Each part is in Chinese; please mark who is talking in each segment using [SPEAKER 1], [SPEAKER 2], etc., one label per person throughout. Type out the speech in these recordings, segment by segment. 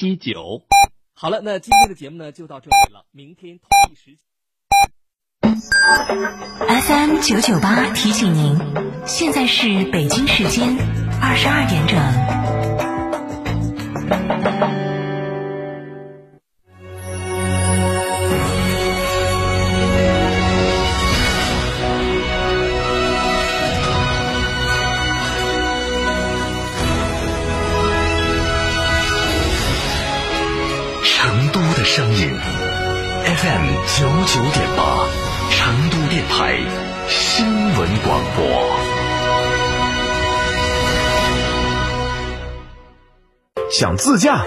[SPEAKER 1] 七九。好了，那今天的节目呢就到这里了，明天同一时间。
[SPEAKER 2] FM 九九八提醒您，现在是北京时间二十二点整。
[SPEAKER 3] 声音，FM 九九点八，成都电台新闻广播。
[SPEAKER 4] 想自驾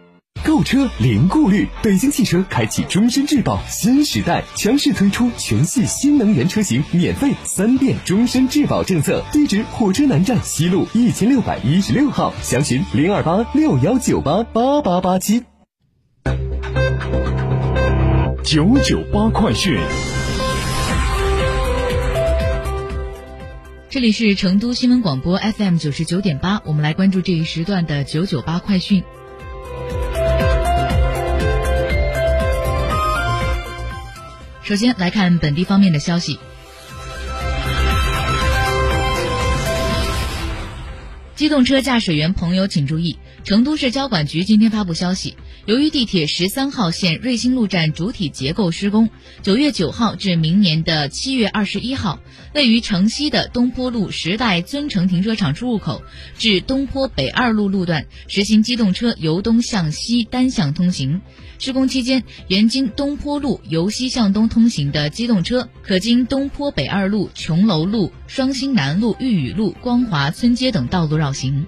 [SPEAKER 5] 购车零顾虑，北京汽车开启终身质保新时代，强势推出全系新能源车型免费三遍终身质保政策。地址：火车南站西路一千六百一十六号，详询零二八六幺九八八八八七。
[SPEAKER 6] 九九八快讯。
[SPEAKER 7] 这里是成都新闻广播 FM 九十九点八，我们来关注这一时段的九九八快讯。首先来看本地方面的消息。机动车驾驶员朋友请注意，成都市交管局今天发布消息，由于地铁十三号线瑞星路站主体结构施工，九月九号至明年的七月二十一号，位于城西的东坡路时代尊城停车场出入口至东坡北二路路段实行机动车由东向西单向通行。施工期间，原经东坡路由西向东通行的机动车，可经东坡北二路、琼楼路、双星南路、玉宇路、光华村街等道路绕行。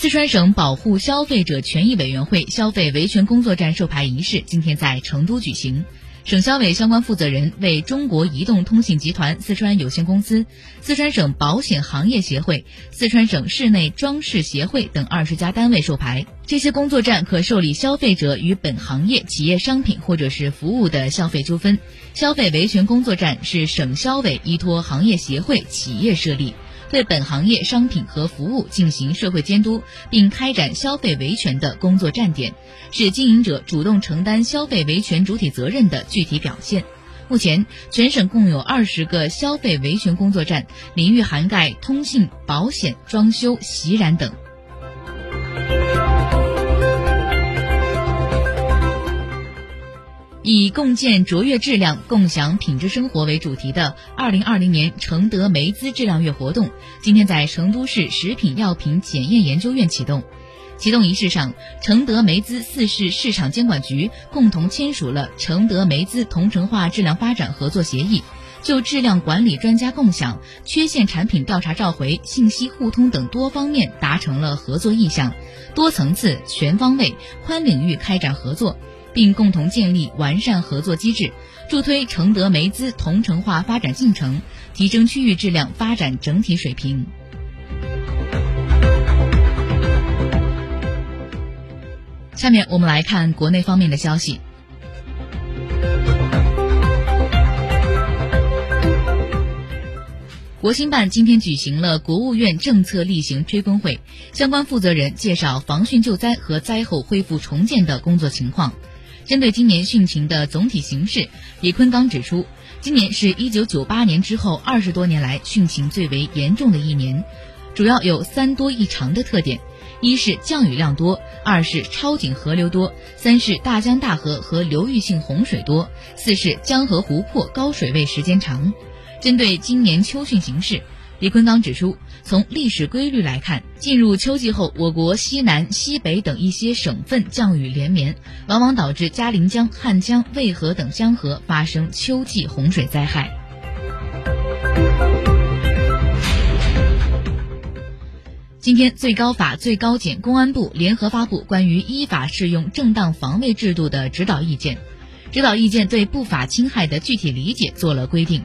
[SPEAKER 7] 四川省保护消费者权益委员会消费维权工作站授牌仪式今天在成都举行。省消委相关负责人为中国移动通信集团四川有限公司、四川省保险行业协会、四川省室内装饰协会等二十家单位授牌。这些工作站可受理消费者与本行业企业商品或者是服务的消费纠纷。消费维权工作站是省消委依托行业协会、企业设立。对本行业商品和服务进行社会监督，并开展消费维权的工作站点，是经营者主动承担消费维权主体责任的具体表现。目前，全省共有二十个消费维权工作站，领域涵盖通信、保险、装修、洗染等。以共建卓越质量、共享品质生活为主题的二零二零年承德梅资质量月活动，今天在成都市食品药品检验研究院启动。启动仪式上，承德梅资四市市场监管局共同签署了承德梅资同城化质量发展合作协议，就质量管理专家共享、缺陷产品调查召回、信息互通等多方面达成了合作意向，多层次、全方位、宽领域开展合作。并共同建立完善合作机制，助推承德梅资同城化发展进程，提升区域质量发展整体水平。下面我们来看国内方面的消息。国新办今天举行了国务院政策例行吹风会，相关负责人介绍防汛救灾和灾后恢复重建的工作情况。针对今年汛情的总体形势，李坤刚指出，今年是一九九八年之后二十多年来汛情最为严重的一年，主要有三多一长的特点：一是降雨量多，二是超警河流多，三是大江大河和流域性洪水多，四是江河湖泊高水位时间长。针对今年秋汛形势，李坤刚指出，从历史规律来看，进入秋季后，我国西南、西北等一些省份降雨连绵，往往导致嘉陵江、汉江、渭河等江河发生秋季洪水灾害。今天，最高法、最高检、公安部联合发布关于依法适用正当防卫制度的指导意见。指导意见对不法侵害的具体理解做了规定。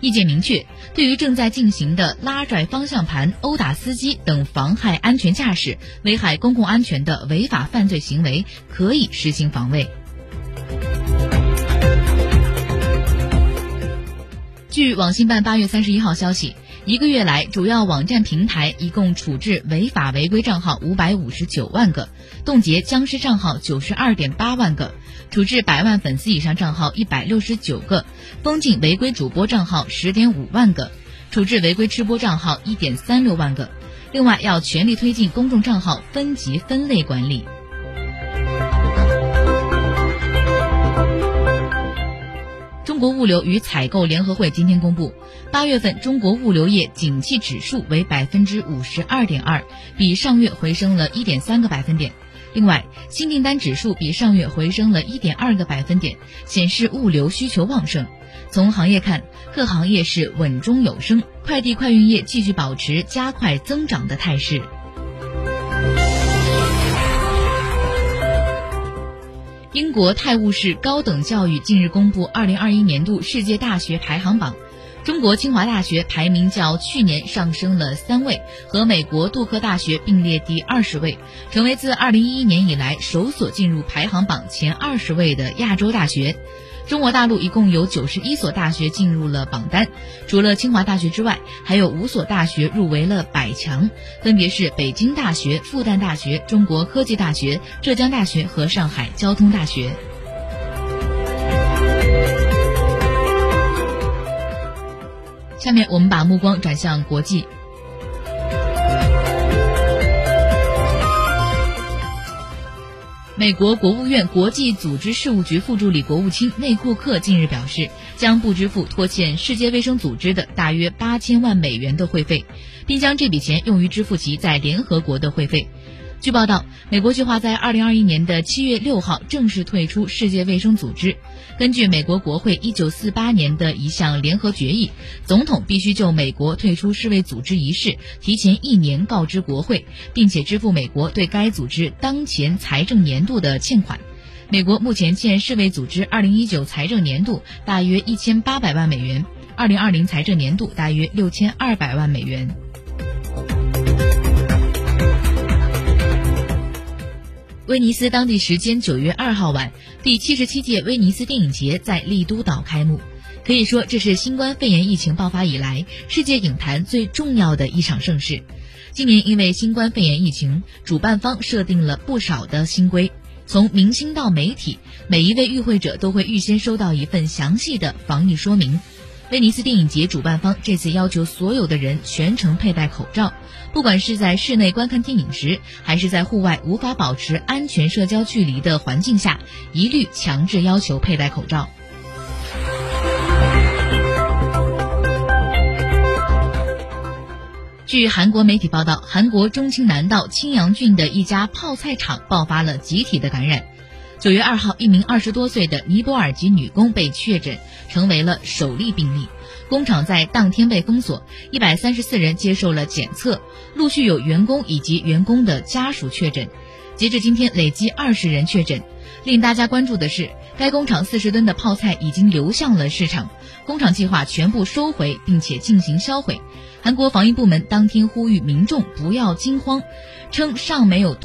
[SPEAKER 7] 意见明确，对于正在进行的拉拽方向盘、殴打司机等妨害安全驾驶、危害公共安全的违法犯罪行为，可以实行防卫。据网信办八月三十一号消息。一个月来，主要网站平台一共处置违法违规账号五百五十九万个，冻结僵尸账号九十二点八万个，处置百万粉丝以上账号一百六十九个，封禁违规主播账号十点五万个，处置违规吃播账号一点三六万个。另外，要全力推进公众账号分级分类管理。中国物流与采购联合会今天公布，八月份中国物流业景气指数为百分之五十二点二，比上月回升了一点三个百分点。另外，新订单指数比上月回升了一点二个百分点，显示物流需求旺盛。从行业看，各行业是稳中有升，快递快运业继续保持加快增长的态势。英国泰晤士高等教育近日公布2021年度世界大学排行榜，中国清华大学排名较去年上升了三位，和美国杜克大学并列第二十位，成为自2011年以来首所进入排行榜前二十位的亚洲大学。中国大陆一共有九十一所大学进入了榜单，除了清华大学之外，还有五所大学入围了百强，分别是北京大学、复旦大学、中国科技大学、浙江大学和上海交通大学。下面我们把目光转向国际。美国国务院国际组织事务局副助理国务卿内库克近日表示，将不支付拖欠世界卫生组织的大约八千万美元的会费，并将这笔钱用于支付其在联合国的会费。据报道，美国计划在二零二一年的七月六号正式退出世界卫生组织。根据美国国会一九四八年的一项联合决议，总统必须就美国退出世卫组织一事提前一年告知国会，并且支付美国对该组织当前财政年度的欠款。美国目前欠世卫组织二零一九财政年度大约一千八百万美元，二零二零财政年度大约六千二百万美元。威尼斯当地时间九月二号晚，第七十七届威尼斯电影节在丽都岛开幕。可以说，这是新冠肺炎疫情爆发以来世界影坛最重要的一场盛事。今年因为新冠肺炎疫情，主办方设定了不少的新规。从明星到媒体，每一位与会者都会预先收到一份详细的防疫说明。威尼斯电影节主办方这次要求所有的人全程佩戴口罩，不管是在室内观看电影时，还是在户外无法保持安全社交距离的环境下，一律强制要求佩戴口罩。据韩国媒体报道，韩国中青南道青阳郡的一家泡菜厂爆发了集体的感染。九月二号，一名二十多岁的尼泊尔籍女工被确诊，成为了首例病例。工厂在当天被封锁，一百三十四人接受了检测，陆续有员工以及员工的家属确诊。截至今天，累计二十人确诊。令大家关注的是，该工厂四十吨的泡菜已经流向了市场，工厂计划全部收回并且进行销毁。韩国防疫部门当天呼吁民众不要惊慌，称尚没有。